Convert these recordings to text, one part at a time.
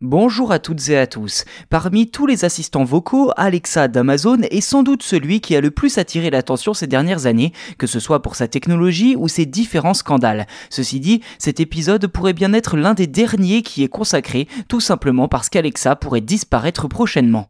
Bonjour à toutes et à tous. Parmi tous les assistants vocaux, Alexa d'Amazon est sans doute celui qui a le plus attiré l'attention ces dernières années, que ce soit pour sa technologie ou ses différents scandales. Ceci dit, cet épisode pourrait bien être l'un des derniers qui est consacré, tout simplement parce qu'Alexa pourrait disparaître prochainement.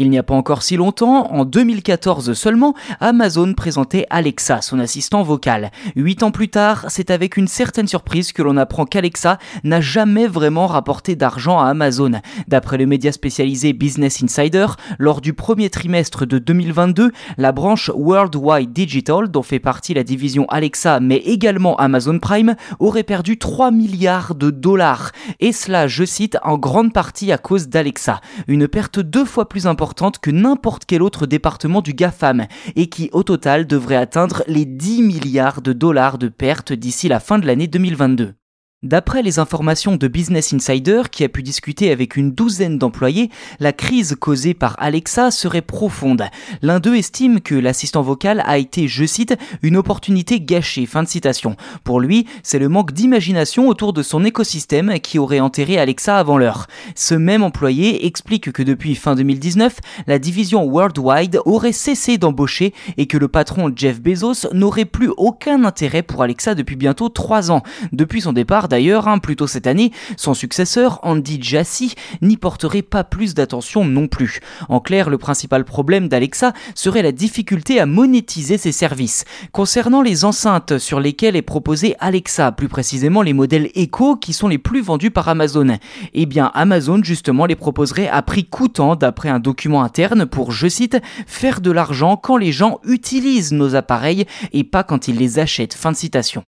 Il n'y a pas encore si longtemps, en 2014 seulement, Amazon présentait Alexa, son assistant vocal. Huit ans plus tard, c'est avec une certaine surprise que l'on apprend qu'Alexa n'a jamais vraiment rapporté d'argent à Amazon. D'après le média spécialisé Business Insider, lors du premier trimestre de 2022, la branche Worldwide Digital, dont fait partie la division Alexa mais également Amazon Prime, aurait perdu 3 milliards de dollars. Et cela, je cite, en grande partie à cause d'Alexa. Une perte deux fois plus importante que n'importe quel autre département du GAFAM et qui au total devrait atteindre les 10 milliards de dollars de pertes d'ici la fin de l'année 2022. D'après les informations de Business Insider, qui a pu discuter avec une douzaine d'employés, la crise causée par Alexa serait profonde. L'un d'eux estime que l'assistant vocal a été, je cite, une opportunité gâchée. Fin de citation. Pour lui, c'est le manque d'imagination autour de son écosystème qui aurait enterré Alexa avant l'heure. Ce même employé explique que depuis fin 2019, la division Worldwide aurait cessé d'embaucher et que le patron Jeff Bezos n'aurait plus aucun intérêt pour Alexa depuis bientôt trois ans. Depuis son départ, d'ailleurs, hein, plus cette année, son successeur, Andy Jassy, n'y porterait pas plus d'attention non plus. En clair, le principal problème d'Alexa serait la difficulté à monétiser ses services. Concernant les enceintes sur lesquelles est proposé Alexa, plus précisément les modèles Echo qui sont les plus vendus par Amazon, eh bien Amazon justement les proposerait à prix coûtant d'après un document interne pour, je cite, faire de l'argent quand les gens utilisent nos appareils et pas quand ils les achètent. Fin de citation.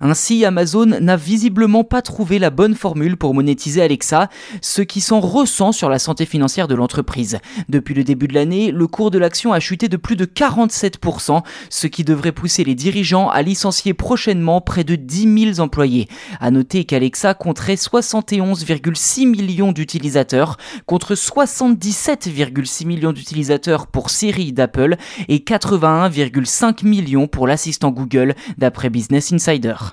Ainsi, Amazon n'a visiblement pas trouvé la bonne formule pour monétiser Alexa, ce qui s'en ressent sur la santé financière de l'entreprise. Depuis le début de l'année, le cours de l'action a chuté de plus de 47%, ce qui devrait pousser les dirigeants à licencier prochainement près de 10 000 employés. À noter qu'Alexa compterait 71,6 millions d'utilisateurs contre 77,6 millions d'utilisateurs pour Siri d'Apple et 81,5 millions pour l'assistant Google d'après Business Insider.